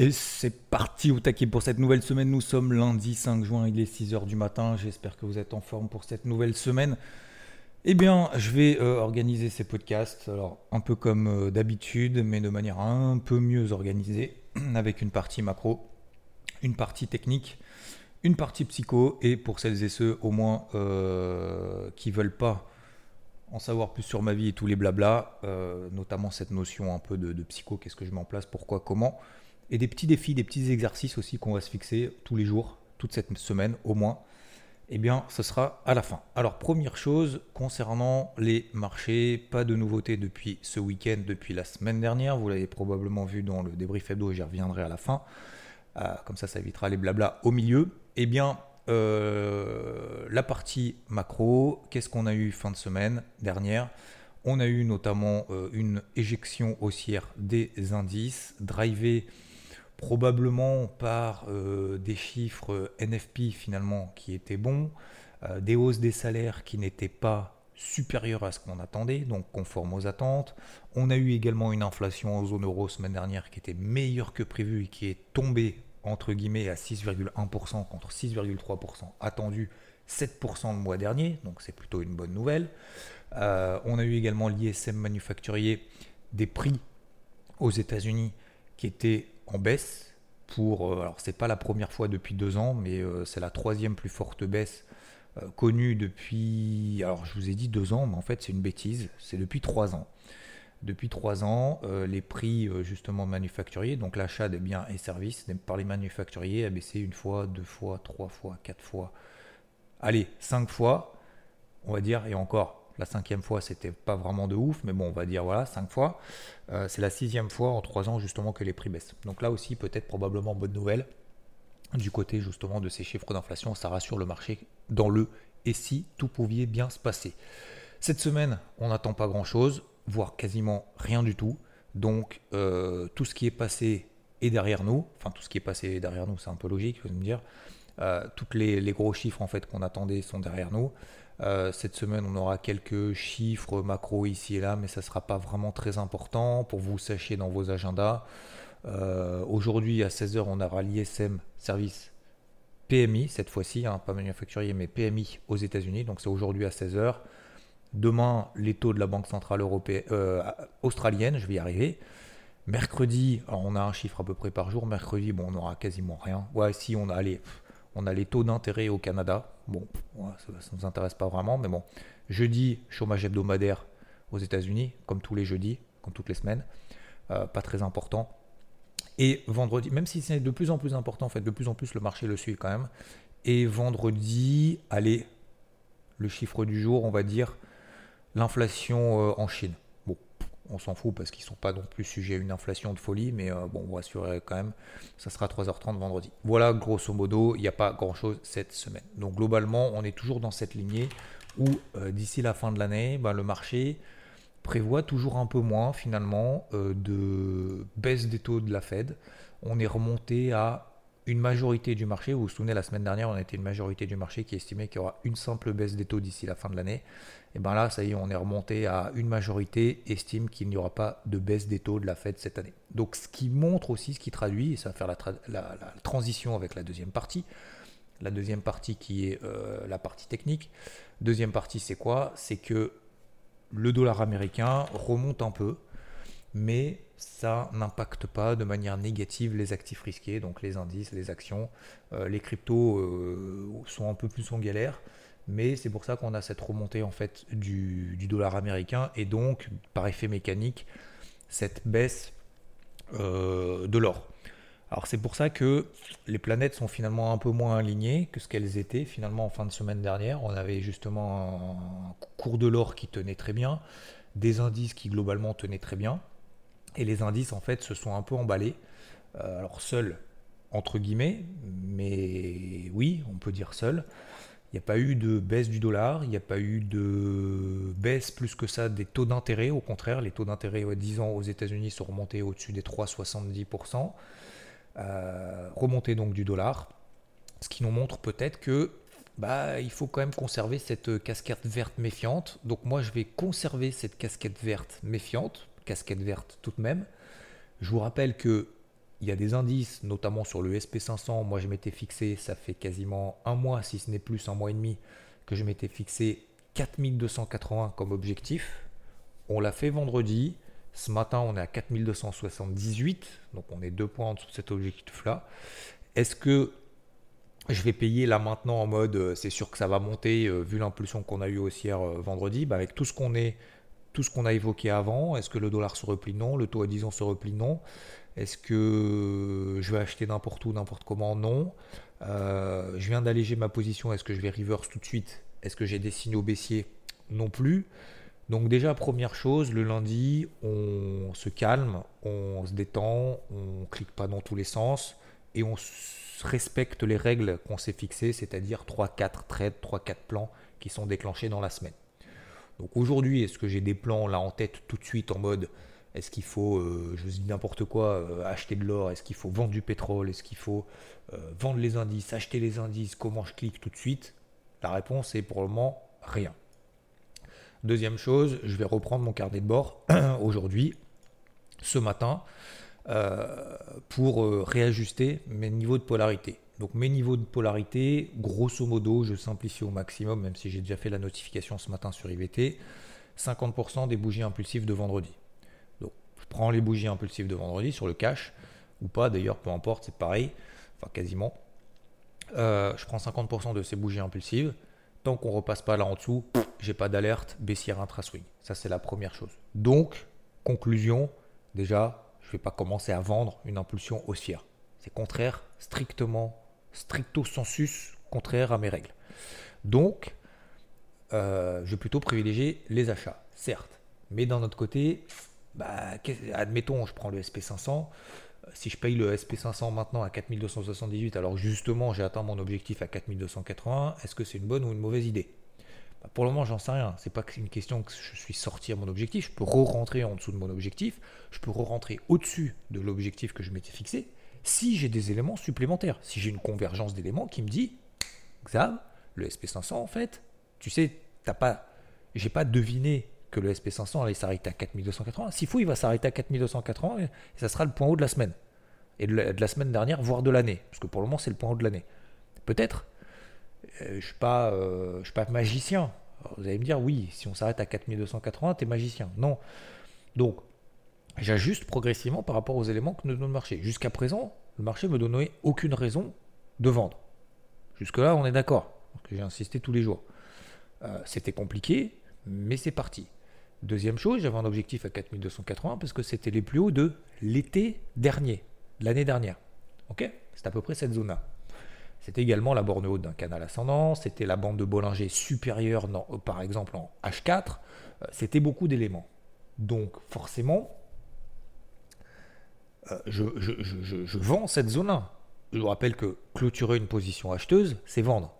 Et c'est parti au taquet pour cette nouvelle semaine. Nous sommes lundi 5 juin, il est 6h du matin. J'espère que vous êtes en forme pour cette nouvelle semaine. Eh bien, je vais euh, organiser ces podcasts, alors un peu comme euh, d'habitude, mais de manière un peu mieux organisée, avec une partie macro, une partie technique, une partie psycho, et pour celles et ceux au moins euh, qui veulent pas en savoir plus sur ma vie et tous les blabla, notamment cette notion un peu de psycho, qu'est-ce que je mets en place, pourquoi, comment et des petits défis, des petits exercices aussi qu'on va se fixer tous les jours, toute cette semaine au moins. Eh bien, ce sera à la fin. Alors, première chose, concernant les marchés, pas de nouveautés depuis ce week-end, depuis la semaine dernière. Vous l'avez probablement vu dans le débrief hebdo, j'y reviendrai à la fin. Euh, comme ça, ça évitera les blabla au milieu. Eh bien, euh, la partie macro, qu'est-ce qu'on a eu fin de semaine dernière? On a eu notamment euh, une éjection haussière des indices, drivée probablement par euh, des chiffres NFP finalement qui étaient bons, euh, des hausses des salaires qui n'étaient pas supérieures à ce qu'on attendait, donc conformes aux attentes. On a eu également une inflation en zone euro semaine dernière qui était meilleure que prévu et qui est tombée entre guillemets à 6,1% contre 6,3% attendu 7% le mois dernier, donc c'est plutôt une bonne nouvelle. Euh, on a eu également l'ISM manufacturier des prix aux États-Unis qui était en baisse pour, euh, alors c'est pas la première fois depuis deux ans, mais euh, c'est la troisième plus forte baisse euh, connue depuis, alors je vous ai dit deux ans, mais en fait c'est une bêtise, c'est depuis trois ans. Depuis trois ans, les prix justement manufacturiers, donc l'achat des biens et services par les manufacturiers a baissé une fois, deux fois, trois fois, quatre fois, allez, cinq fois, on va dire, et encore, la cinquième fois, c'était pas vraiment de ouf, mais bon, on va dire voilà, cinq fois. Euh, c'est la sixième fois en trois ans justement que les prix baissent. Donc là aussi, peut-être probablement bonne nouvelle du côté justement de ces chiffres d'inflation. Ça rassure le marché dans le et si tout pouvait bien se passer. Cette semaine, on n'attend pas grand-chose, voire quasiment rien du tout. Donc euh, tout ce qui est passé est derrière nous. Enfin, tout ce qui est passé derrière nous, c'est un peu logique, vous me dire. Euh, tous les, les, gros chiffres en fait qu'on attendait sont derrière nous. Euh, cette semaine, on aura quelques chiffres macro ici et là, mais ça ne sera pas vraiment très important pour vous sachiez dans vos agendas. Euh, aujourd'hui, à 16h, on aura l'ISM service PMI, cette fois-ci, hein, pas manufacturier, mais PMI aux États-Unis. Donc c'est aujourd'hui à 16h. Demain, les taux de la Banque Centrale euh, australienne, je vais y arriver. Mercredi, on a un chiffre à peu près par jour. Mercredi, on aura quasiment rien. Ouais, si on a, allez, on a les taux d'intérêt au Canada. Bon, ça ne nous intéresse pas vraiment, mais bon. Jeudi, chômage hebdomadaire aux États-Unis, comme tous les jeudis, comme toutes les semaines. Euh, pas très important. Et vendredi, même si c'est de plus en plus important, en fait, de plus en plus le marché le suit quand même. Et vendredi, allez, le chiffre du jour, on va dire l'inflation euh, en Chine on s'en fout parce qu'ils ne sont pas non plus sujets à une inflation de folie, mais euh, bon, on va quand même, ça sera 3h30 vendredi. Voilà, grosso modo, il n'y a pas grand-chose cette semaine. Donc globalement, on est toujours dans cette lignée où euh, d'ici la fin de l'année, ben, le marché prévoit toujours un peu moins finalement euh, de baisse des taux de la Fed. On est remonté à une majorité du marché, vous vous souvenez la semaine dernière, on été une majorité du marché qui estimait qu'il y aura une simple baisse des taux d'ici la fin de l'année. Et bien là, ça y est, on est remonté à une majorité estime qu'il n'y aura pas de baisse des taux de la Fed cette année. Donc ce qui montre aussi, ce qui traduit, et ça va faire la, transition avec la deuxième partie, la deuxième partie qui est euh, la partie technique. Deuxième partie, c'est quoi? C'est que le dollar américain remonte un peu, mais ça n'impacte pas de manière négative les actifs risqués, donc les indices, les actions. Euh, les cryptos euh, sont un peu plus en galère mais c'est pour ça qu'on a cette remontée en fait du, dollar américain et donc par effet mécanique cette baisse euh, de l'or. Alors c'est pour ça que les planètes sont finalement un peu moins alignées que ce qu'elles étaient finalement en fin de semaine dernière. On avait justement un cours de l'or qui tenait très bien, des indices qui globalement tenaient très bien, et les indices en fait se sont un peu emballés. Euh, alors seuls entre guillemets, mais oui, on peut dire seuls. Il n'y a pas eu de baisse du dollar, il n'y a pas eu de baisse plus que ça des taux d'intérêt. Au contraire, les taux d'intérêt à 10 ans aux États-Unis sont remontés au-dessus des 3,70%. Euh, remontée donc du dollar. Ce qui nous montre peut-être que bah, il faut quand même conserver cette casquette verte méfiante. Donc moi, je vais conserver cette casquette verte méfiante, casquette verte tout de même. Je vous rappelle que il y a des indices, notamment sur le SP500. Moi, je m'étais fixé, ça fait quasiment un mois, si ce n'est plus, un mois et demi, que je m'étais fixé 4280 comme objectif. On l'a fait vendredi. Ce matin, on est à 4278. Donc, on est deux points en dessous de cet objectif-là. Est-ce que je vais payer là maintenant en mode euh, c'est sûr que ça va monter euh, vu l'impulsion qu'on a eu aussi hier euh, vendredi? Bah, avec tout ce qu'on est tout ce qu'on a évoqué avant. Est-ce que le dollar se replie? Non. Le taux à 10 ans se replie? Non. Est-ce que je vais acheter n'importe où n'importe comment? Non. Je viens d'alléger ma position. Est-ce que je vais reverse tout de suite? Est-ce que j'ai des signaux baissiers? Non plus. Donc déjà première chose le lundi on se calme on se détend on clique pas dans tous les sens et on respecte les règles qu'on s'est fixées, c'est-à-dire 3-4 trades, 3-4 plans qui sont déclenchés dans la semaine. Donc aujourd'hui, est-ce que j'ai des plans là en tête tout de suite en mode est-ce qu'il faut, euh, je dis n'importe quoi, euh, acheter de l'or Est-ce qu'il faut vendre du pétrole Est-ce qu'il faut euh, vendre les indices, acheter les indices Comment je clique tout de suite? La réponse est pour le moment rien. Deuxième chose, je vais reprendre mon carnet de bord aujourd'hui, ce matin. Euh, pour réajuster mes niveaux de polarité. Donc mes niveaux de polarité, grosso modo, je simplifie au maximum, même si j'ai déjà fait la notification ce matin sur IVT, 50% des bougies impulsives de vendredi. Donc je prends les bougies impulsives de vendredi sur le cash, ou pas d'ailleurs, peu importe, c'est pareil, enfin quasiment. Euh, je prends 50% de ces bougies impulsives. Tant qu'on repasse pas là en dessous, j'ai pas d'alerte baissière intra-swing. Ça c'est la première chose. Donc, conclusion, déjà, je ne vais pas commencer à vendre une impulsion haussière. C'est contraire, strictement, stricto sensus, contraire à mes règles. Donc, euh, je vais plutôt privilégier les achats, certes. Mais d'un autre côté, bah, admettons, je prends le SP500. Euh, si je paye le SP500 maintenant à 4278, alors justement j'ai atteint mon objectif à 4280, est-ce que c'est une bonne ou une mauvaise idée? Bah, pour le moment, j'en sais rien. C'est pas une question que je suis sorti à mon objectif. Je peux re-rentrer en dessous de mon objectif. Je peux re-rentrer au-dessus de l'objectif que je m'étais fixé. Si j'ai des éléments supplémentaires, si j'ai une convergence d'éléments qui me dit, Xav, le SP500 en fait, tu sais, t'as pas, j'ai pas deviné que le SP500 allait s'arrêter à 4280. S'il faut, il va s'arrêter à 4280 et ça sera le point haut de la semaine. Et de la, semaine dernière, voire de l'année. Parce que pour le moment, c'est le point haut de l'année. Peut-être, euh, je ne suis, pas, euh, suis pas magicien. vous allez me dire, oui, si on s'arrête à 4280, tu es magicien. Non. Donc, j'ajuste progressivement par rapport aux éléments que nous donne le marché. Jusqu'à présent, le marché me donnait aucune raison de vendre. Jusque-là, on est d'accord. J'ai insisté tous les jours. Euh, c'était compliqué, mais c'est parti. Deuxième chose, j'avais un objectif à 4280 parce que c'était les plus hauts de l'été dernier, l'année dernière. Ok? C'est à peu près cette zone-là. C'était également la borne haute d'un canal ascendant, c'était la bande de Bollinger supérieure, euh, par exemple en H4, euh, c'était beaucoup d'éléments. Donc forcément, euh, je, vends cette zone-là. Je vous rappelle que clôturer une position acheteuse, c'est vendre.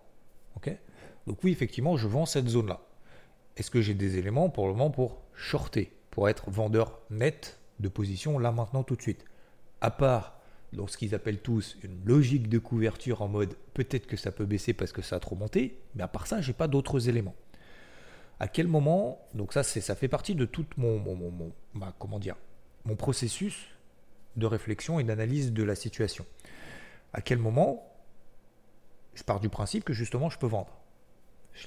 Donc oui, effectivement, je vends cette zone-là. Est-ce que j'ai des éléments pour le moment pour shorter, pour être vendeur net de position là maintenant tout de suite? À part dans ce qu'ils appellent tous une logique de couverture en mode peut-être que ça peut baisser parce que ça a trop monté, mais à part ça, j'ai pas d'autres éléments. À quel moment, donc ça, ça fait partie de tout mon, comment dire, mon processus de réflexion et d'analyse de la situation. À quel moment je pars du principe que justement je peux vendre?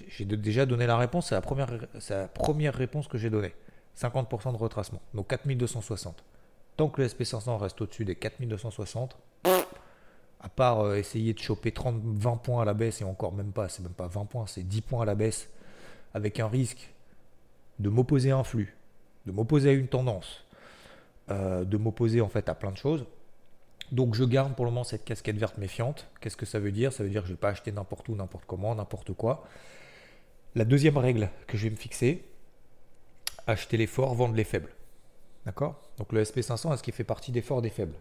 J'ai déjà donné la réponse, c'est la première, réponse que j'ai donnée. 50% de retracement, donc 4260. Tant que le SP500 reste au-dessus des 4260, à part euh, essayer de choper 30, 20 points à la baisse, et encore même pas, c'est même pas 20 points, c'est 10 points à la baisse, avec un risque de m'opposer à un flux, de m'opposer à une tendance, euh, de m'opposer en fait à plein de choses. Donc je garde pour le moment cette casquette verte méfiante. Qu'est-ce que ça veut dire? Ça veut dire que je ne vais pas acheter n'importe où, n'importe comment, n'importe quoi. La deuxième règle que je vais me fixer, acheter les forts, vendre les faibles. D'accord? Donc le SP500, est-ce qu'il fait partie des forts des faibles?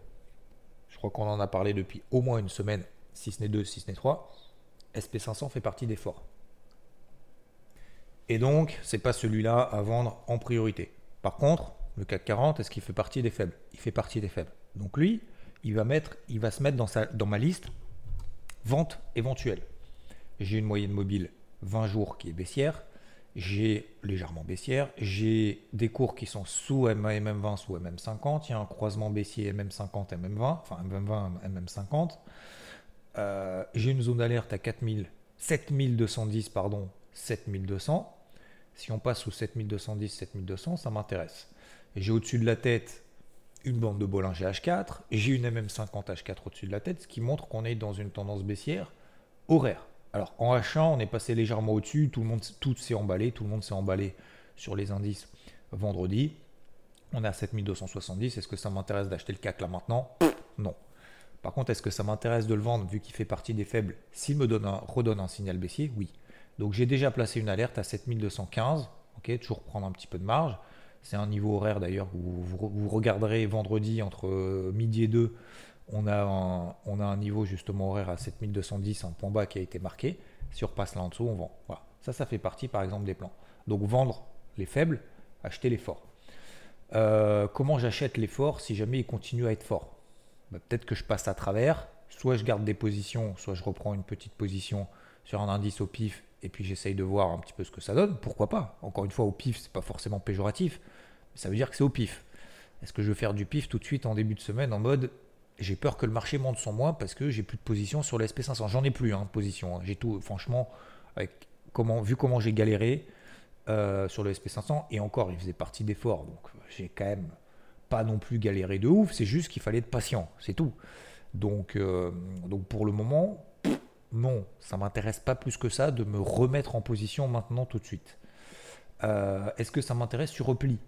Je crois qu'on en a parlé depuis au moins une semaine, si ce n'est deux, si ce n'est trois. SP500 fait partie des forts. Et donc, c'est pas celui-là à vendre en priorité. Par contre, le CAC 40, est-ce qu'il fait partie des faibles? Il fait partie des faibles. Donc lui, il va, mettre, il va se mettre dans, sa, dans ma liste vente éventuelle. J'ai une moyenne mobile 20 jours qui est baissière. j'ai légèrement baissière, j'ai des cours qui sont sous MA, MM20, sous MM50, il y a un croisement baissier MM50, MM20, enfin MM20, MM50. Euh, j'ai une zone d'alerte à 4000, 7210, pardon, 7200. Si on passe sous 7210, 7200, ça m'intéresse. J'ai au-dessus de la tête une bande de Bollinger H4, j'ai une MM50 H4 au-dessus de la tête, ce qui montre qu'on est dans une tendance baissière horaire. Alors en H1, on est passé légèrement au-dessus, tout le monde s'est emballé, tout le monde s'est emballé sur les indices vendredi. On est à 7270. Est-ce que ça m'intéresse d'acheter le CAC là maintenant? Non. Par contre, est-ce que ça m'intéresse de le vendre vu qu'il fait partie des faibles? S'il me donne redonne un signal baissier, oui. Donc j'ai déjà placé une alerte à 7215. Ok, toujours prendre un petit peu de marge. C'est un niveau horaire d'ailleurs où vous, regarderez vendredi entre euh, midi et 2 on a, un, niveau justement horaire à 7210, un point bas qui a été marqué. Si on repasse là en dessous, on vend. Voilà. Ça, ça fait partie par exemple des plans. Donc vendre les faibles, acheter les forts. Euh, comment j'achète les forts si jamais ils continuent à être forts? Bah, Peut-être que je passe à travers, soit je garde des positions, soit je reprends une petite position sur un indice au pif et puis j'essaye de voir un petit peu ce que ça donne. Pourquoi pas? Encore une fois, au pif, c'est pas forcément péjoratif, mais ça veut dire que c'est au pif. Est-ce que je veux faire du pif tout de suite en début de semaine en mode j'ai peur que le marché monte sans moi parce que j'ai plus de position sur l'SP 500. J'en ai plus hein, de position. Hein. J'ai tout, franchement, vu comment j'ai galéré euh, sur le SP 500 et encore, il faisait partie d'efforts. Donc j'ai quand même pas non plus galéré de ouf. C'est juste qu'il fallait être patient, c'est tout. Donc, euh, donc pour le moment, non, ça m'intéresse pas plus que ça de me remettre en position maintenant tout de suite. Euh, est-ce que ça m'intéresse sur repli?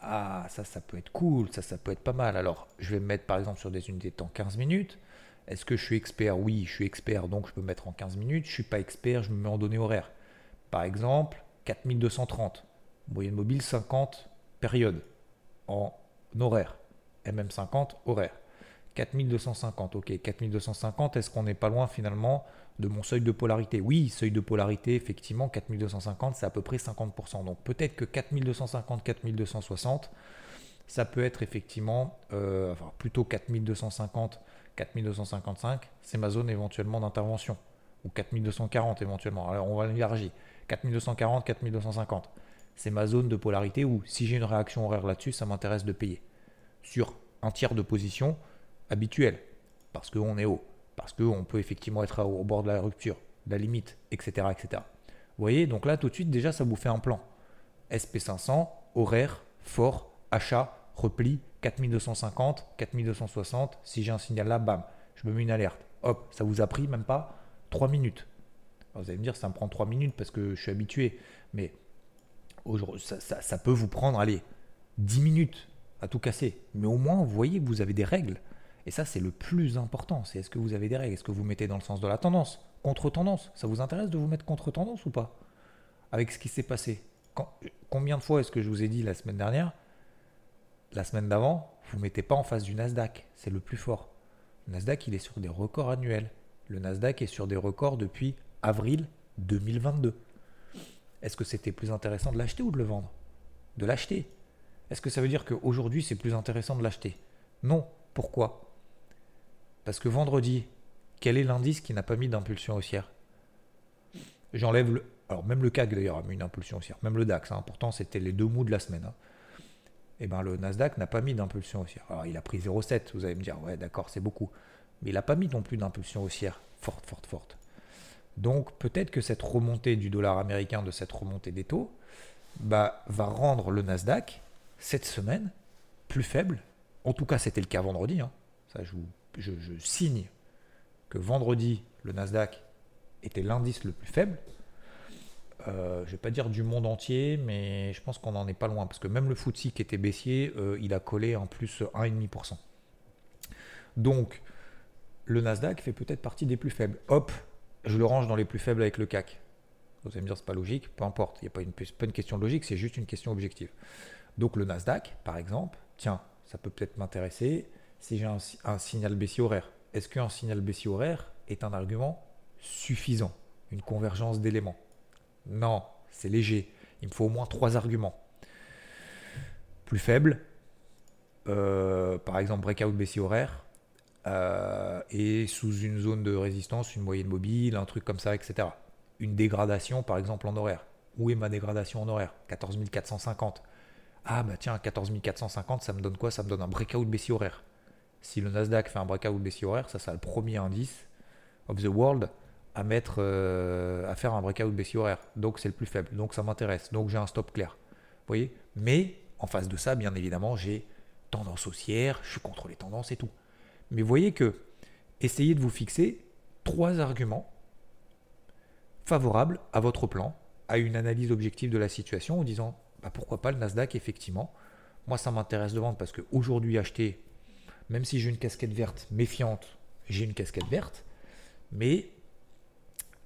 Ah, ça, ça peut être cool, ça, ça peut être pas mal. Alors, je vais me mettre par exemple sur des unités de temps 15 minutes. Est-ce que je suis expert? Oui, je suis expert, donc je peux me mettre en 15 minutes. Je suis pas expert, je me mets en données horaires. Par exemple, 4230, moyenne mobile 50 périodes en horaire. MM50 horaire. 4250, ok. 4250, est-ce qu'on n'est pas loin finalement de mon seuil de polarité Oui, seuil de polarité, effectivement, 4250, c'est à peu près 50%. Donc peut-être que 4250, 4260, ça peut être effectivement, euh, enfin plutôt 4250, 4255, c'est ma zone éventuellement d'intervention. Ou 4240 éventuellement. Alors on va élargir. 4240, 4250. C'est ma zone de polarité où si j'ai une réaction horaire là-dessus, ça m'intéresse de payer. Sur un tiers de position habituel, parce qu'on est haut parce qu'on peut effectivement être au bord de la rupture, de la limite, etc., etc. Vous voyez, donc là, tout de suite, déjà, ça vous fait un plan. SP500, horaire, fort, achat, repli, 4250, 4260. Si j'ai un signal là, bam, je me mets une alerte. Hop, ça vous a pris même pas 3 minutes. vous allez me dire, ça me prend 3 minutes parce que je suis habitué. Mais ça, ça peut vous prendre, allez, 10 minutes à tout casser. Mais au moins, vous voyez vous avez des règles. Et ça, c'est le plus important. C'est est-ce que vous avez des règles? Est-ce que vous mettez dans le sens de la tendance? Contre-tendance Ça vous intéresse de vous mettre contre-tendance ou pas? Avec ce qui s'est passé. combien de fois est-ce que je vous ai dit la semaine dernière La semaine d'avant, vous ne mettez pas en face du Nasdaq. C'est le plus fort. Le Nasdaq, il est sur des records annuels. Le Nasdaq est sur des records depuis avril 2022. Est-ce que c'était plus intéressant de l'acheter ou de le vendre? De l'acheter. Est-ce que ça veut dire qu'aujourd'hui, c'est plus intéressant de l'acheter? Non. Pourquoi? Parce que vendredi, quel est l'indice qui n'a pas mis d'impulsion haussière? J'enlève le. Alors, même le CAC d'ailleurs a mis une impulsion haussière, même le DAX, hein, pourtant c'était les deux mots de la semaine. Et hein. eh ben le Nasdaq n'a pas mis d'impulsion haussière. Alors, il a pris 0,7, vous allez me dire, ouais, d'accord, c'est beaucoup. Mais il n'a pas mis non plus d'impulsion haussière forte, forte, forte. Donc, peut-être que cette remontée du dollar américain, de cette remontée des taux, bah, va rendre le Nasdaq, cette semaine, plus faible. En tout cas, c'était le cas vendredi. Hein. Ça, je vous je, signe que vendredi, le Nasdaq était l'indice le plus faible. Euh, je ne vais pas dire du monde entier, mais je pense qu'on n'en est pas loin. Parce que même le FTSE qui était baissier, euh, il a collé en plus 1,5%. Donc, le Nasdaq fait peut-être partie des plus faibles. Hop, je le range dans les plus faibles avec le CAC. Vous allez me dire, c'est pas logique, peu importe. Il n'y a pas une, pas une question de logique, c'est juste une question objective. Donc, le Nasdaq, par exemple, tiens, ça peut peut-être m'intéresser si j'ai un, signal baissier horaire. Est-ce qu'un signal baissier horaire est un argument suffisant? Une convergence d'éléments? Non, c'est léger. Il me faut au moins trois arguments. Plus faible, euh, par exemple breakout baissier horaire, euh, et sous une zone de résistance, une moyenne mobile, un truc comme ça, etc. Une dégradation, par exemple, en horaire. Où est ma dégradation en horaire? 14 450. Ah bah tiens, 14 450, ça me donne quoi? Ça me donne un breakout baissier horaire. Si le Nasdaq fait un breakout baissier horaire, ça c'est le premier indice of the world à euh, faire un breakout baissier horaire. Donc c'est le plus faible. Donc ça m'intéresse. Donc j'ai un stop clair. Voyez? Mais en face de ça, bien évidemment, j'ai tendance haussière, je suis contre les tendances et tout. Mais vous voyez que essayez de vous fixer trois arguments favorables à votre plan, à une analyse objective de la situation en disant bah pourquoi pas le Nasdaq effectivement? Moi ça m'intéresse de vendre parce qu'aujourd'hui acheter, même si j'ai une casquette verte méfiante, j'ai une casquette verte, mais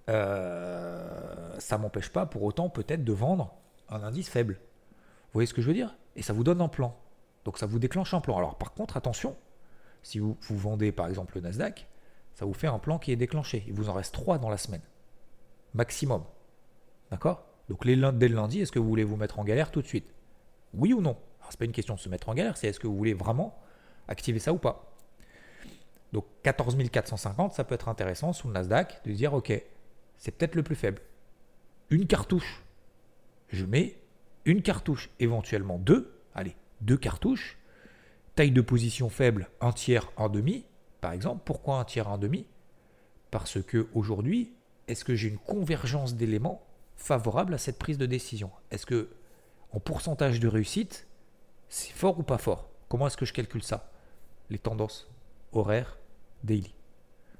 euh, ça m'empêche pas pour autant peut-être de vendre un indice faible. Vous voyez ce que je veux dire? Et ça vous donne un plan. Donc ça vous déclenche un plan. Alors par contre, attention, si vous, vendez par exemple le Nasdaq, ça vous fait un plan qui est déclenché. Il vous en reste 3 dans la semaine. Maximum. D'accord? Donc dès le lundi, est-ce que vous voulez vous mettre en galère tout de suite? Oui ou non? Alors c'est pas une question de se mettre en galère, c'est est-ce que vous voulez vraiment activer ça ou pas Donc 14 450, ça peut être intéressant sous le Nasdaq de dire ok, c'est peut-être le plus faible. Une cartouche. Je mets une cartouche, éventuellement deux. Allez, deux cartouches. Taille de position faible, un tiers, un demi, par exemple. Pourquoi un tiers, un demi? Parce que aujourd'hui, est-ce que j'ai une convergence d'éléments favorable à cette prise de décision? Est-ce que en pourcentage de réussite, c'est fort ou pas fort? Comment est-ce que je calcule ça? Les tendances horaires daily.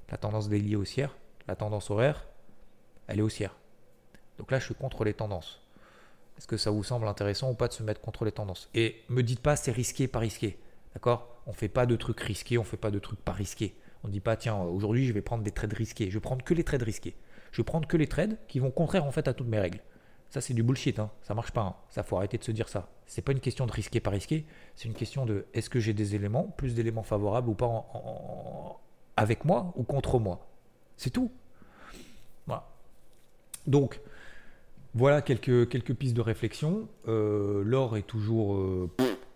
La tendance daily haussière, la tendance horaire elle est haussière. Donc là, je suis contre les tendances. Est-ce que ça vous semble intéressant ou pas de se mettre contre les tendances? Et me dites pas c'est risqué, pas risqué. D'accord? On ne fait pas de trucs risqués, on fait pas de trucs pas risqués. On ne dit pas tiens, aujourd'hui je vais prendre des trades risqués. Je vais prendre que les trades risqués. Je vais prendre que les trades qui vont contraire en fait à toutes mes règles. Ça c'est du bullshit, hein. ça marche pas. Hein. Ça faut arrêter de se dire ça. C'est pas une question de risqué, pas risqué. C'est une question de est-ce que j'ai des éléments, plus d'éléments favorables ou pas avec moi ou contre moi. C'est tout. Voilà. Donc, voilà quelques, quelques pistes de réflexion. Euh, l'or est toujours, euh,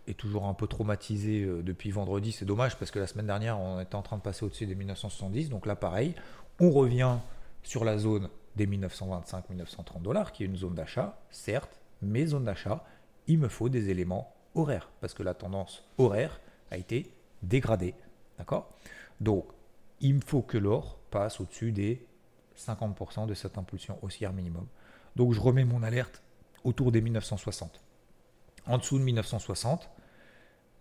est toujours un peu traumatisé euh, depuis vendredi. C'est dommage parce que la semaine dernière, on était en train de passer au-dessus des 1970. Donc là, pareil, on revient sur la zone des 1925-1930 dollars, qui est une zone d'achat, certes, mais zone d'achat, il me faut des éléments horaires parce que la tendance horaire a été dégradée. D'accord? Donc, il me faut que l'or passe au-dessus des 50% de cette impulsion haussière minimum. Donc je remets mon alerte autour des 1960. En dessous de 1960,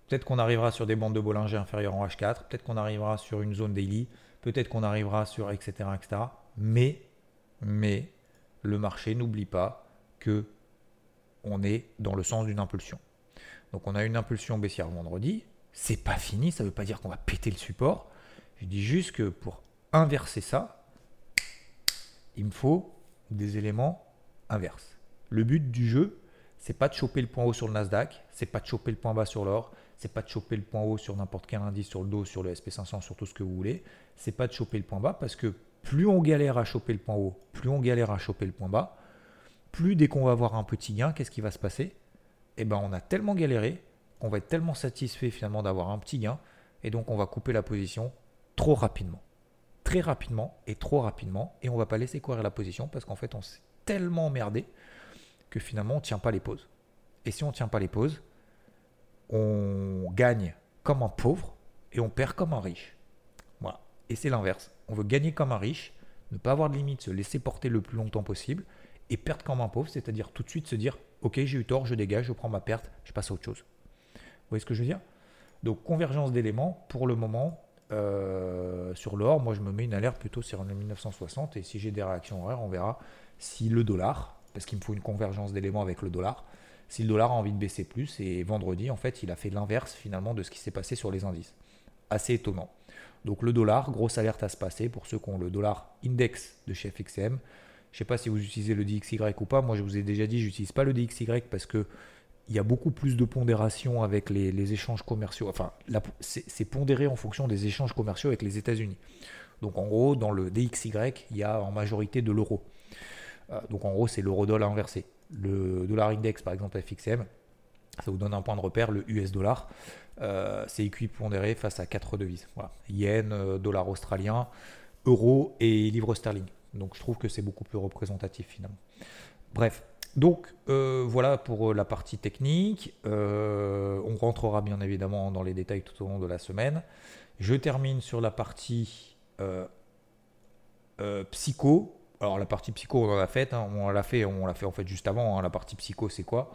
peut-être qu'on arrivera sur des bandes de Bollinger inférieures en H4, peut-être qu'on arrivera sur une zone daily, peut-être qu'on arrivera sur etc., etc. Mais, mais, le marché n'oublie pas que on est dans le sens d'une impulsion. Donc on a une impulsion baissière vendredi, c'est pas fini, ça ne veut pas dire qu'on va péter le support. Je dis juste que pour inverser ça, il me faut des éléments inverses. Le but du jeu, c'est pas de choper le point haut sur le Nasdaq, c'est pas de choper le point bas sur l'or, c'est pas de choper le point haut sur n'importe quel indice sur le dos, sur le SP500, sur tout ce que vous voulez. C'est pas de choper le point bas parce que plus on galère à choper le point haut, plus on galère à choper le point bas, plus dès qu'on va avoir un petit gain, qu'est-ce qui va se passer? Eh ben, on a tellement galéré qu'on va être tellement satisfait finalement d'avoir un petit gain et donc on va couper la position trop rapidement très rapidement et trop rapidement et on va pas laisser courir la position parce qu'en fait on s'est tellement emmerdé que finalement on tient pas les pauses. Et si on tient pas les pauses, on gagne comme un pauvre et on perd comme un riche. Voilà. Et c'est l'inverse. On veut gagner comme un riche, ne pas avoir de limite, se laisser porter le plus longtemps possible et perdre comme un pauvre, c'est-à-dire tout de suite se dire ok j'ai eu tort, je dégage, je prends ma perte, je passe à autre chose. Vous voyez ce que je veux dire? Donc convergence d'éléments, pour le moment, euh, sur l'or, moi je me mets une alerte plutôt sur le 1960 et si j'ai des réactions horaires, on verra si le dollar, parce qu'il me faut une convergence d'éléments avec le dollar, si le dollar a envie de baisser plus et vendredi en fait il a fait l'inverse finalement de ce qui s'est passé sur les indices. Assez étonnant. Donc le dollar, grosse alerte à se passer pour ceux qui ont le dollar index de chez FXM. Je ne sais pas si vous utilisez le DXY ou pas. Moi je vous ai déjà dit, j'utilise pas le DXY parce que il y a beaucoup plus de pondération avec les, échanges commerciaux. Enfin, c'est pondéré en fonction des échanges commerciaux avec les États-Unis. Donc en gros, dans le DXY, il y a en majorité de l'euro. Euh, donc en gros, c'est l'euro-dollar inversé. Le dollar index, par exemple, FXM, ça vous donne un point de repère, le US dollar. Euh, c'est équipondéré face à quatre devises. Voilà. Yen, euh, dollar australien, euro et livre sterling. Donc je trouve que c'est beaucoup plus représentatif finalement. Bref, Donc voilà pour la partie technique. on rentrera bien évidemment dans les détails tout au long de la semaine. Je termine sur la partie psycho. Alors la partie psycho on l'a fait, hein. on l'a fait, on l'a fait en fait juste avant. Hein. La partie psycho c'est quoi?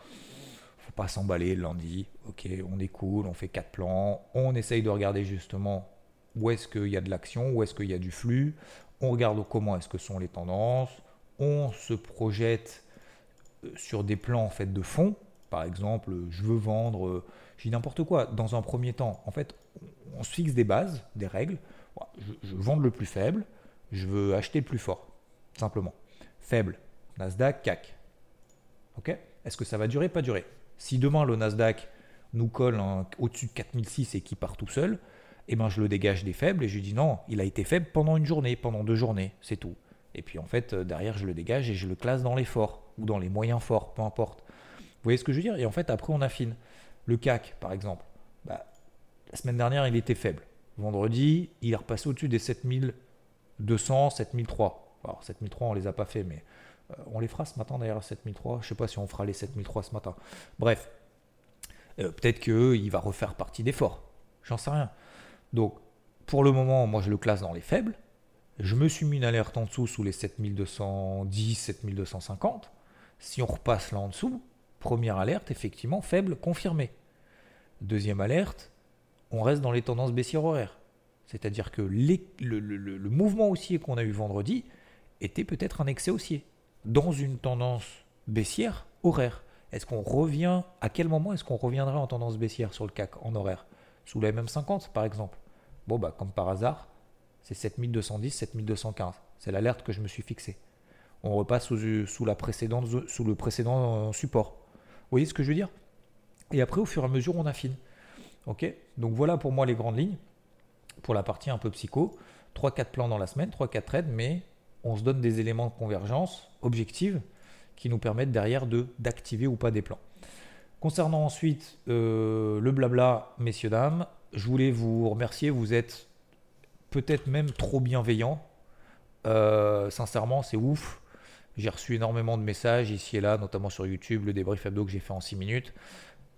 Faut pas s'emballer le lundi. Ok, on est cool, on fait quatre plans, on essaye de regarder justement où est-ce qu'il y a de l'action, où est-ce qu'il y a du flux. On regarde comment est-ce que sont les tendances. On se projette euh, sur des plans en de fond. Par exemple, je veux vendre, euh, je n'importe quoi. Dans un premier temps, en fait, on se fixe des bases, des règles. Je, je vends le plus faible, je veux acheter le plus fort simplement. Faible, Nasdaq, CAC. Ok? Est-ce que ça va durer? Pas durer. Si demain le Nasdaq nous colle au-dessus de 4006 et qui part tout seul, eh ben je le dégage des faibles et je lui dis non, il a été faible pendant une journée, pendant deux journées, c'est tout. Et puis en fait, euh, derrière, je le dégage et je le classe dans les forts ou dans les moyens forts, peu importe. Vous voyez ce que je veux dire? Et en fait, après, on affine. Le CAC, par exemple, bah, la semaine dernière, il était faible. Vendredi, il est repassé au-dessus des 7200, 7003. Alors 7003, on les a pas fait, mais on les fera ce matin d'ailleurs 7003. Je sais pas si on fera les 7003 ce matin. Bref, euh, peut-être qu'il va refaire partie des forts. J'en sais rien. Donc, pour le moment, moi je le classe dans les faibles. Je me suis mis une alerte en dessous sous les 7210, 7250. Si on repasse là en dessous, première alerte, effectivement, faible, confirmée. Deuxième alerte, on reste dans les tendances baissières horaires. C'est-à-dire que le, mouvement haussier qu'on a eu vendredi, était peut-être un excès haussier dans une tendance baissière horaire. Est-ce qu'on revient, à quel moment est-ce qu'on reviendra en tendance baissière sur le CAC en horaire? Sous la MM50 par exemple Bon, bah, comme par hasard, c'est 7210, 7215. C'est l'alerte que je me suis fixé. On repasse sous, sous le précédent euh, support. Vous voyez ce que je veux dire? Et après, au fur et à mesure, on affine. Ok? Donc voilà pour moi les grandes lignes. Pour la partie un peu psycho, 3-4 plans dans la semaine, 3-4 trades, mais on se donne des éléments de convergence objectifs qui nous permettent derrière de d'activer ou pas des plans. Concernant ensuite euh, le blabla, messieurs, dames, je voulais vous remercier. Vous êtes peut-être même trop bienveillants. Euh, sincèrement, c'est ouf. J'ai reçu énormément de messages ici et là, notamment sur YouTube, le débrief hebdo que j'ai fait en 6 minutes.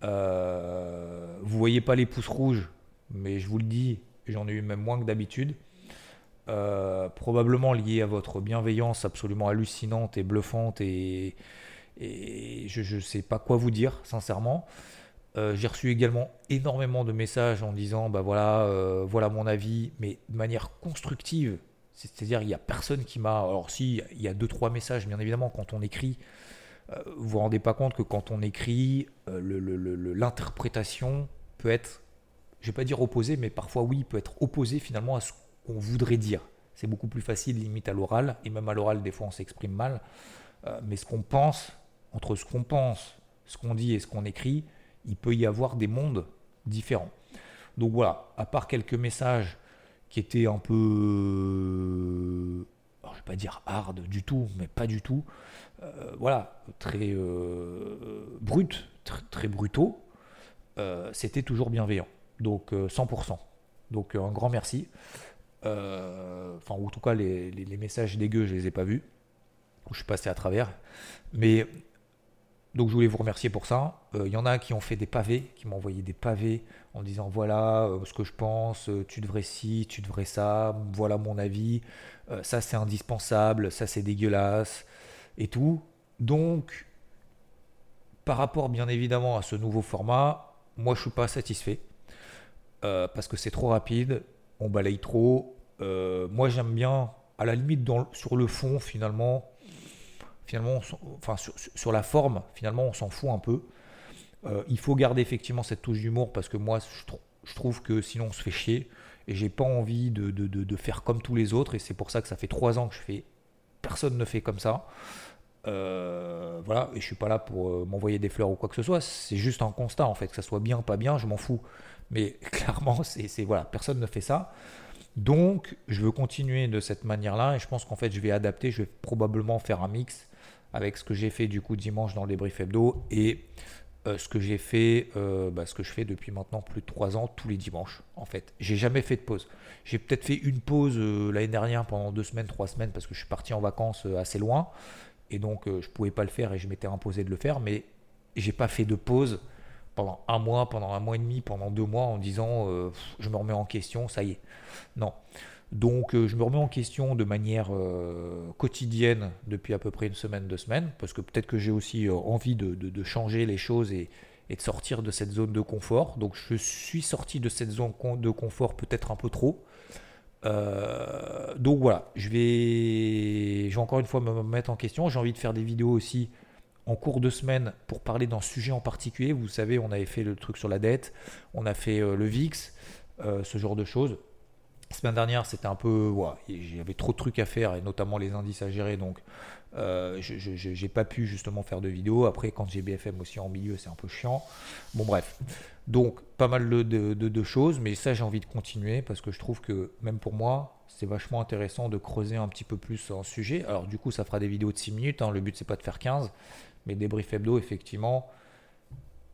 Euh, vous voyez pas les pouces rouges, mais je vous le dis, j'en ai eu même moins que d'habitude. Euh, probablement lié à votre bienveillance absolument hallucinante et bluffante et, je ne sais pas quoi vous dire sincèrement. Euh, j'ai reçu également énormément de messages en disant bah voilà euh, voilà mon avis mais de manière constructive c'est-à-dire il n'y a personne qui m'a alors si il y a deux trois messages bien évidemment quand on écrit vous vous rendez pas compte que quand on écrit l'interprétation peut être je vais pas dire opposée mais parfois oui peut être opposée finalement à ce qu'on voudrait dire. C'est beaucoup plus facile limite à l'oral, et même à l'oral des fois on s'exprime mal, euh, mais ce qu'on pense, entre ce qu'on pense, ce qu'on dit et ce qu'on écrit, il peut y avoir des mondes différents. Donc voilà, à part quelques messages qui étaient un peu, je ne vais pas dire hard du tout, mais pas du tout, euh, voilà, très euh, brut, très, brutaux, c'était toujours bienveillant. Donc 100%. Donc un grand merci. Euh, enfin, en tout cas, les, messages dégueux, je les ai pas vus. Je suis passé à travers. Mais donc, je voulais vous remercier pour ça. Il euh, y en a qui ont fait des pavés, qui m'ont envoyé des pavés en disant voilà euh, ce que je pense, tu devrais ci, tu devrais ça, voilà mon avis, ça c'est indispensable, ça c'est dégueulasse et tout. Donc, par rapport bien évidemment à ce nouveau format, moi je suis pas satisfait parce que c'est trop rapide, on balaye trop. Euh, moi, j'aime bien, à la limite, sur le fond, finalement, finalement sur, la forme, finalement, on s'en fout un peu. Euh, il faut garder effectivement cette touche d'humour parce que moi, je, trouve que sinon, on se fait chier. Et j'ai pas envie de, de, faire comme tous les autres. Et c'est pour ça que ça fait trois ans que je fais. Personne ne fait comme ça. Euh, voilà, et je suis pas là pour m'envoyer des fleurs ou quoi que ce soit. C'est juste un constat en fait, que ça soit bien, pas bien, je m'en fous. Mais clairement, c'est voilà, personne ne fait ça. Donc, je veux continuer de cette manière-là et je pense qu'en fait, je vais adapter. Je vais probablement faire un mix avec ce que j'ai fait du coup dimanche dans le débrief hebdo et euh, ce que j'ai fait, euh, bah, ce que je fais depuis maintenant plus de 3 ans tous les dimanches. En fait, j'ai jamais fait de pause. J'ai peut-être fait une pause euh, l'année dernière pendant deux semaines, trois semaines parce que je suis parti en vacances assez loin. et donc je pouvais pas le faire et je m'étais imposé de le faire, mais j'ai pas fait de pause pendant un mois, pendant un mois et demi, pendant deux mois en disant euh, je me remets en question, ça y est. Non. Donc euh, je me remets en question de manière quotidienne depuis à peu près une semaine, deux semaines, parce que peut-être que j'ai aussi envie de, changer les choses et, et, de sortir de cette zone de confort. Donc je suis sorti de cette zone de confort peut-être un peu trop. Euh, donc voilà, je vais, je vais encore une fois me mettre en question. J'ai envie de faire des vidéos aussi en cours de semaine pour parler d'un sujet en particulier. Vous savez, on avait fait le truc sur la dette, on a fait euh, le VIX, euh, ce genre de choses. La semaine dernière, c'était un peu. Ouais, J'avais trop de trucs à faire, et notamment les indices à gérer, donc euh, je n'ai pas pu justement faire de vidéos. Après, quand j'ai BFM aussi en milieu, c'est un peu chiant. Bon, bref. Donc, pas mal de, choses, mais ça, j'ai envie de continuer parce que je trouve que, même pour moi, c'est vachement intéressant de creuser un petit peu plus un sujet. Alors, du coup, ça fera des vidéos de 6 minutes. Hein. Le but, c'est pas de faire 15, mais débrief hebdo, effectivement,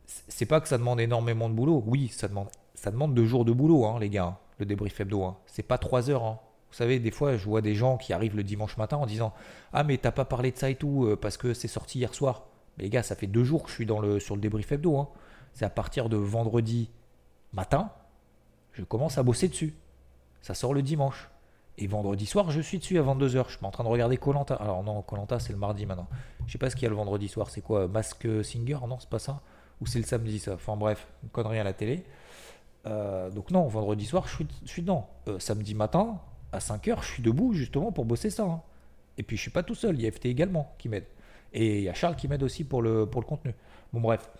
c'est pas que ça demande énormément de boulot. Oui, ça demande, ça demande deux jours de boulot, hein, les gars, le débrief hebdo. Hein. C'est pas 3 heures. Hein. Vous savez, des fois, je vois des gens qui arrivent le dimanche matin en disant Ah, mais t'as pas parlé de ça et tout euh, parce que c'est sorti hier soir. Mais les gars, ça fait deux jours que je suis dans le, sur le débrief hebdo. Hein. C'est à partir de vendredi matin, je commence à bosser dessus. Ça sort le dimanche. Et vendredi soir, je suis dessus à 22h. Je suis en train de regarder Colanta. Alors non, Colanta, c'est le mardi maintenant. Je sais pas ce qu'il y a le vendredi soir. C'est quoi Mask Singer? Non, c'est pas ça. Ou c'est le samedi ça Enfin bref, une connerie à la télé. Euh, donc non, vendredi soir, je suis, dedans. Euh, samedi matin, à 5 heures, je suis debout justement pour bosser ça. Hein. Et puis je suis pas tout seul, il y a FT également qui m'aide. Et il y a Charles qui m'aide aussi pour le, pour le contenu. Bon bref.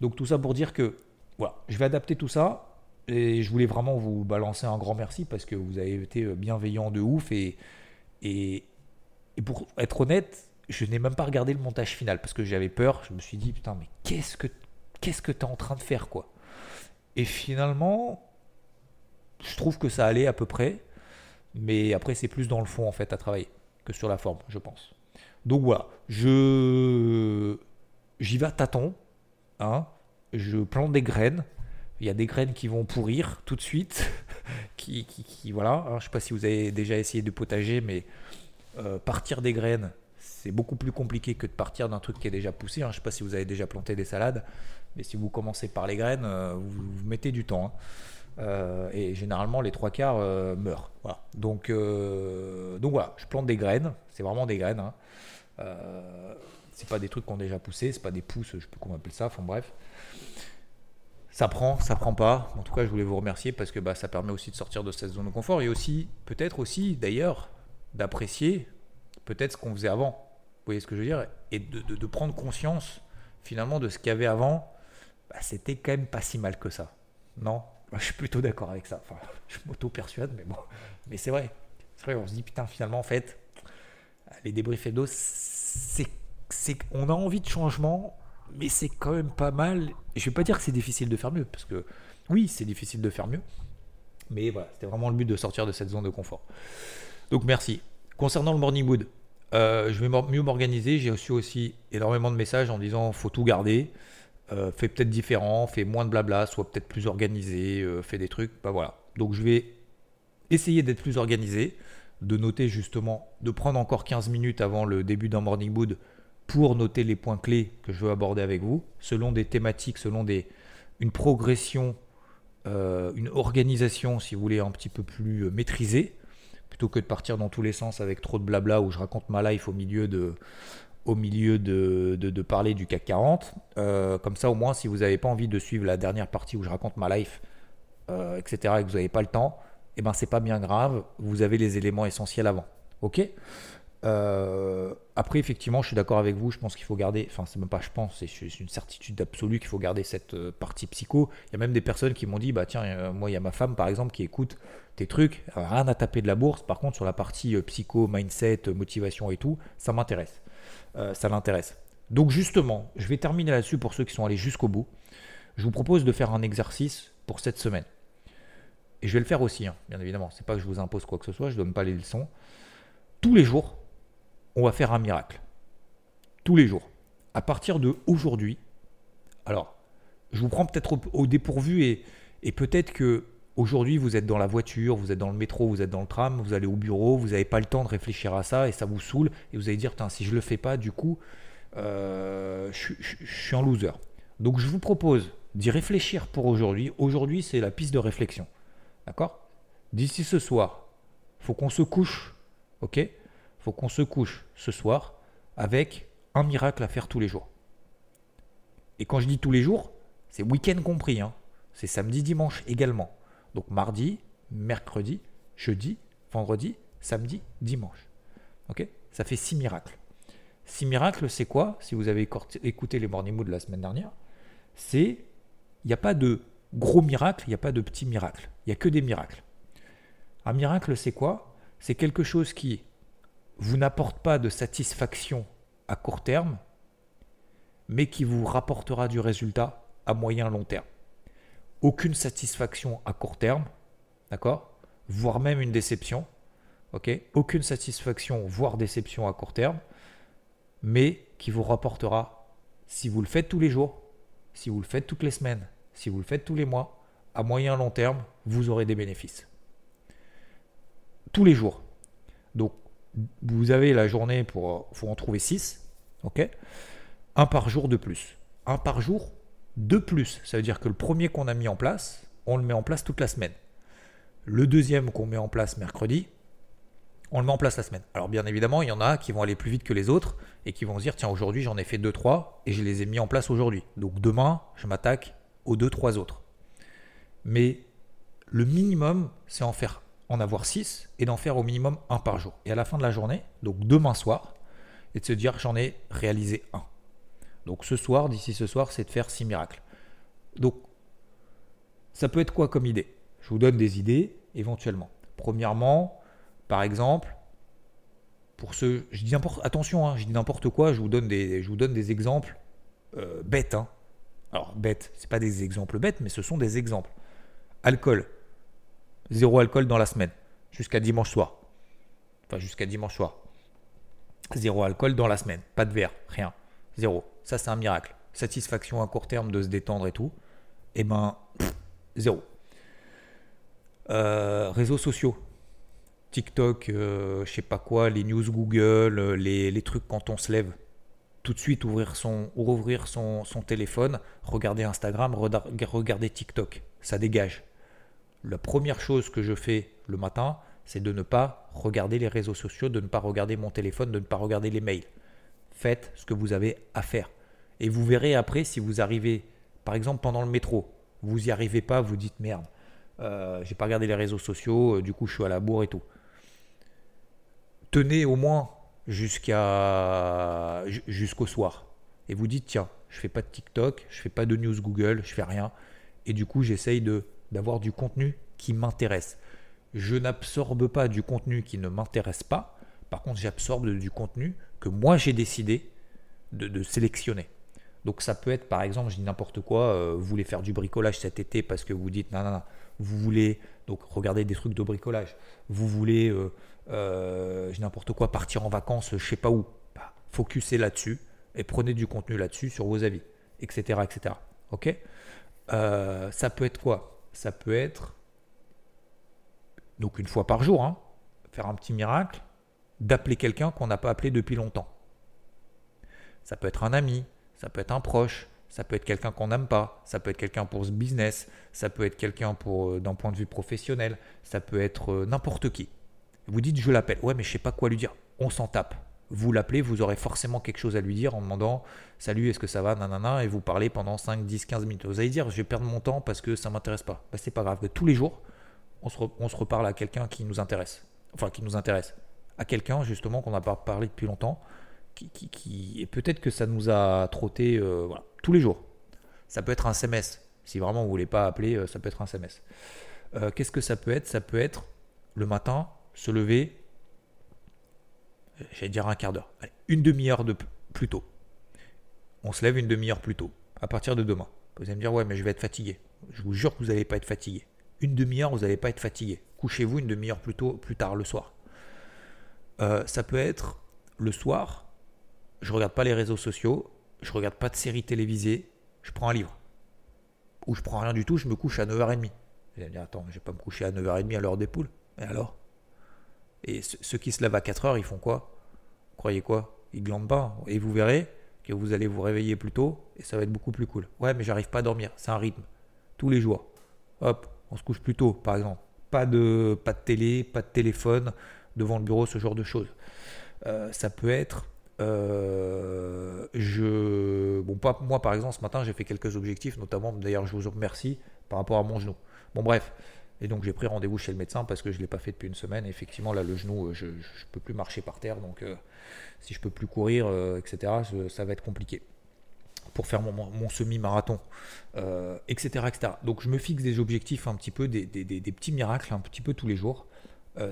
Donc tout ça pour dire que voilà, je vais adapter tout ça. Et je voulais vraiment vous balancer un grand merci parce que vous avez été bienveillant de ouf. Et, et, et pour être honnête, je n'ai même pas regardé le montage final parce que j'avais peur. Je me suis dit, putain, mais qu'est-ce que qu'est-ce que tu es en train de faire quoi? Et finalement, je trouve que ça allait à peu près. Mais après, c'est plus dans le fond, en fait, à travailler que sur la forme, je pense. Donc voilà, je j'y vais à tâtons. Hein. Je plante des graines. Il y a des graines qui vont pourrir tout de suite. qui, qui, voilà. Je ne sais pas si vous avez déjà essayé de potager, mais euh, partir des graines, c'est beaucoup plus compliqué que de partir d'un truc qui est déjà poussé. Hein. Je ne sais pas si vous avez déjà planté des salades, mais si vous commencez par les graines, euh, vous, mettez du temps. Hein. Euh, et généralement, les trois quarts meurent. Donc, donc voilà, je plante des graines. C'est vraiment des graines. Hein. c'est pas des trucs qui ont déjà poussé, c'est pas des pousses, je sais plus comment on appelle ça. Enfin bref. Ça prend, ça prend pas. En tout cas, je voulais vous remercier parce que bah, ça permet aussi de sortir de cette zone de confort et aussi, peut-être aussi, d'ailleurs, d'apprécier peut-être ce qu'on faisait avant. Vous voyez ce que je veux dire? Et de, de, prendre conscience finalement de ce qu'il y avait avant. Bah, c'était quand même pas si mal que ça. Non? Je suis plutôt d'accord avec ça. Je m'auto-persuade, mais bon. Mais c'est vrai. C'est vrai, on se dit, putain, finalement, en fait, les débriefs d'eau, c'est, c'est, on a envie de changement, mais c'est quand même pas mal. Je vais pas dire que c'est difficile de faire mieux, parce que oui, c'est difficile de faire mieux. Mais voilà, c'était vraiment le but de sortir de cette zone de confort. Donc merci. Concernant le morning wood, euh, je vais mieux m'organiser. J'ai reçu aussi énormément de messages en disant faut tout garder. Euh, fait peut-être différent, fait moins de blabla, soit peut-être plus organisé, euh, fait des trucs. Bah voilà. Donc je vais essayer d'être plus organisé, de noter justement, de prendre encore 15 minutes avant le début d'un morning mood pour noter les points clés que je veux aborder avec vous, selon des thématiques, selon des, une progression, euh, une organisation, si vous voulez, un petit peu plus maîtrisée, plutôt que de partir dans tous les sens avec trop de blabla où je raconte ma life au milieu de, au milieu de, de, parler du CAC 40. Euh, comme ça, au moins, si vous n'avez pas envie de suivre la dernière partie où je raconte ma life, euh, etc., et que vous n'avez pas le temps, eh ben, c'est pas bien grave. Vous avez les éléments essentiels avant. OK? Euh, après, effectivement, je suis d'accord avec vous. Je pense qu'il faut garder, enfin, c'est même pas je pense, c'est une certitude absolue qu'il faut garder cette partie psycho. Il y a même des personnes qui m'ont dit, bah tiens, moi, il y a ma femme, par exemple, qui écoute tes trucs, rien à taper de la bourse. Par contre, sur la partie psycho, mindset, motivation et tout, ça m'intéresse. Euh, ça l'intéresse. Donc justement, je vais terminer là-dessus pour ceux qui sont allés jusqu'au bout. Je vous propose de faire un exercice pour cette semaine. Et je vais le faire aussi, hein, bien évidemment. C'est pas que je vous impose quoi que ce soit, je ne donne pas les leçons. Tous les jours, on va faire un miracle. Tous les jours. À partir de aujourd'hui, alors, je vous prends peut-être au, dépourvu et, peut-être que Aujourd'hui, vous êtes dans la voiture, vous êtes dans le métro, vous êtes dans le tram, vous allez au bureau, vous n'avez pas le temps de réfléchir à ça et ça vous saoule. Et vous allez dire, si je le fais pas, du coup, euh, je, suis en loser. Donc je vous propose d'y réfléchir pour aujourd'hui. Aujourd'hui, c'est la piste de réflexion. D'accord? D'ici ce soir, faut qu'on se couche, ok? Faut qu'on se couche ce soir avec un miracle à faire tous les jours. Et quand je dis tous les jours, c'est week-end compris. Hein. C'est samedi, dimanche également. Donc mardi, mercredi, jeudi, vendredi, samedi, dimanche. Ok? Ça fait six miracles. Six miracles, c'est quoi? Si vous avez écouté les morning mood de la semaine dernière, c'est il n'y a pas de gros miracles, il n'y a pas de petits miracles. Il n'y a que des miracles. Un miracle, c'est quoi? C'est quelque chose qui vous n'apporte pas de satisfaction à court terme, mais qui vous rapportera du résultat à moyen long terme aucune satisfaction à court terme, d'accord? Voire même une déception, ok? Aucune satisfaction, voire déception à court terme, mais qui vous rapportera, si vous le faites tous les jours, si vous le faites toutes les semaines, si vous le faites tous les mois, à moyen long terme, vous aurez des bénéfices. Tous les jours. Donc, vous avez la journée pour, en trouver 6, ok? Un par jour de plus. Un par jour de plus. Ça veut dire que le premier qu'on a mis en place, on le met en place toute la semaine. Le deuxième qu'on met en place mercredi, on le met en place la semaine. Alors bien évidemment, il y en a qui vont aller plus vite que les autres et qui vont se dire tiens aujourd'hui j'en ai fait 2-3 et je les ai mis en place aujourd'hui. Donc demain, je m'attaque aux 2-3 autres. Mais le minimum, c'est en faire en avoir 6 et d'en faire au minimum un par jour. Et à la fin de la journée, donc demain soir, et de se dire j'en ai réalisé un. Donc ce soir, d'ici ce soir, c'est de faire six miracles. Donc ça peut être quoi comme idée? Je vous donne des idées éventuellement. Premièrement, par exemple, pour ceux, je dis attention, hein, je dis n'importe quoi, je vous donne des, je vous donne des exemples euh, bêtes. Hein. Alors bêtes, c'est pas des exemples bêtes, mais ce sont des exemples. Alcool, zéro alcool dans la semaine, jusqu'à dimanche soir. Enfin jusqu'à dimanche soir. Zéro alcool dans la semaine, pas de verre, rien, zéro. Ça, c'est un miracle. Satisfaction à court terme de se détendre et tout. Eh ben, zéro. Euh, réseaux sociaux. TikTok, euh, je sais pas quoi, les news Google, euh, les, trucs quand on se lève. Tout de suite ouvrir son, ouvrir son, son téléphone, regarder Instagram, regarder TikTok. Ça dégage. La première chose que je fais le matin, c'est de ne pas regarder les réseaux sociaux, de ne pas regarder mon téléphone, de ne pas regarder les mails faites ce que vous avez à faire. Et vous verrez après si vous arrivez, par exemple pendant le métro, vous n'y arrivez pas, vous dites merde, euh, j'ai pas regardé les réseaux sociaux, euh, du coup je suis à la bourre et tout. Tenez au moins jusqu'au soir et vous dites tiens, je fais pas de TikTok, je fais pas de news Google, je fais rien et du coup j'essaye de d'avoir du contenu qui m'intéresse. Je n'absorbe pas du contenu qui ne m'intéresse pas. Par contre, j'absorbe du contenu que moi j'ai décidé de, sélectionner. Donc ça peut être par exemple, je dis n'importe quoi, euh, vous voulez faire du bricolage cet été parce que vous dites non, non, non, vous voulez donc regarder des trucs de bricolage, vous voulez, euh, euh, n'importe quoi, partir en vacances, je sais pas où, bah, là-dessus et prenez du contenu là-dessus sur vos avis, etc. etc. Ok? Ça peut être quoi? Ça peut être, donc une fois par jour, hein, faire un petit miracle, d'appeler quelqu'un qu'on n'a pas appelé depuis longtemps. Ça peut être un ami, ça peut être un proche, ça peut être quelqu'un qu'on n'aime pas, ça peut être quelqu'un pour ce business, ça peut être quelqu'un pour euh, d'un point de vue professionnel, ça peut être euh, n'importe qui. Vous dites je l'appelle, ouais mais je sais pas quoi lui dire. On s'en tape. Vous l'appelez, vous aurez forcément quelque chose à lui dire en demandant salut, est-ce que ça va, nanana, et vous parlez pendant 5, 10, 15 minutes. Vous allez dire je vais perdre mon temps parce que ça m'intéresse pas. Bah, c'est pas grave. Tous les jours, on se, reparle à quelqu'un qui nous intéresse. Enfin, qui nous intéresse à quelqu'un justement qu'on n'a pas parlé depuis longtemps, qui, qui, et peut-être que ça nous a trotté euh, voilà, tous les jours. Ça peut être un SMS. Si vraiment vous voulez pas appeler, euh, ça peut être un SMS. Euh, qu'est-ce que ça peut être? Ça peut être le matin, se lever, j'allais dire un quart d'heure, une demi-heure de plus tôt. On se lève une demi-heure plus tôt, à partir de demain. Vous allez me dire, ouais, mais je vais être fatigué. Je vous jure que vous n'allez pas être fatigué. Une demi-heure, vous n'allez pas être fatigué. Couchez-vous une demi-heure plus tôt, plus tard le soir. Euh, ça peut être le soir, je regarde pas les réseaux sociaux, je regarde pas de séries télévisées, je prends un livre. Ou je prends rien du tout, je me couche à 9h30. Vous allez me dire, attends, je vais pas me coucher à 9h30 à l'heure des poules. Et alors? Et ceux qui se lèvent à 4h, ils font quoi? Croyez quoi? Ils glandent pas. Et vous verrez que vous allez vous réveiller plus tôt et ça va être beaucoup plus cool. Ouais, mais j'arrive pas à dormir. C'est un rythme. Tous les jours. Hop, on se couche plus tôt, par exemple. Pas de, pas de télé, pas de téléphone devant le bureau, ce genre de choses. Euh, ça peut être euh, je, bon, pas moi par exemple, ce matin j'ai fait quelques objectifs, notamment d'ailleurs je vous remercie par rapport à mon genou. Bon bref, et donc j'ai pris rendez-vous chez le médecin parce que je ne l'ai pas fait depuis une semaine. effectivement là le genou, euh, je ne peux plus marcher par terre, donc euh, si je peux plus courir, etc., ça va être compliqué pour faire mon, semi-marathon, etc., etc. Donc je me fixe des objectifs un petit peu, des, des petits miracles un petit peu tous les jours.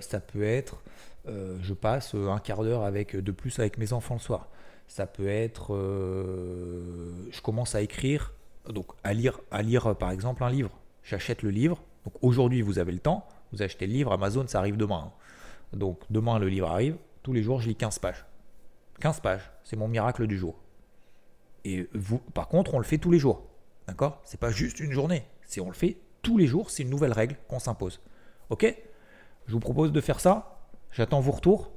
ça peut être euh, je passe un quart d'heure avec de plus avec mes enfants le soir. Ça peut être, euh, je commence à écrire, donc à lire, à lire par exemple un livre. J'achète le livre. Donc aujourd'hui vous avez le temps, vous achetez le livre, Amazon ça arrive demain. Donc demain le livre arrive, tous les jours je lis 15 pages. 15 pages, c'est mon miracle du jour. Et vous, par contre, on le fait tous les jours. D'accord? C'est pas juste une journée. C'est on le fait tous les jours, c'est une nouvelle règle qu'on s'impose. Ok? Je vous propose de faire ça J'attends vos retours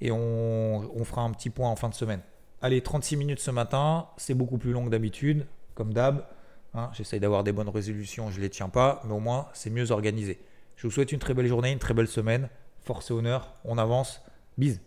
et on, fera un petit point en fin de semaine. Allez, 36 minutes ce matin, c'est beaucoup plus long que d'habitude, comme d'hab. Hein, J'essaye d'avoir des bonnes résolutions, je ne les tiens pas, mais au moins c'est mieux organisé. Je vous souhaite une très belle journée, une très belle semaine. Force et honneur, on avance. Bise.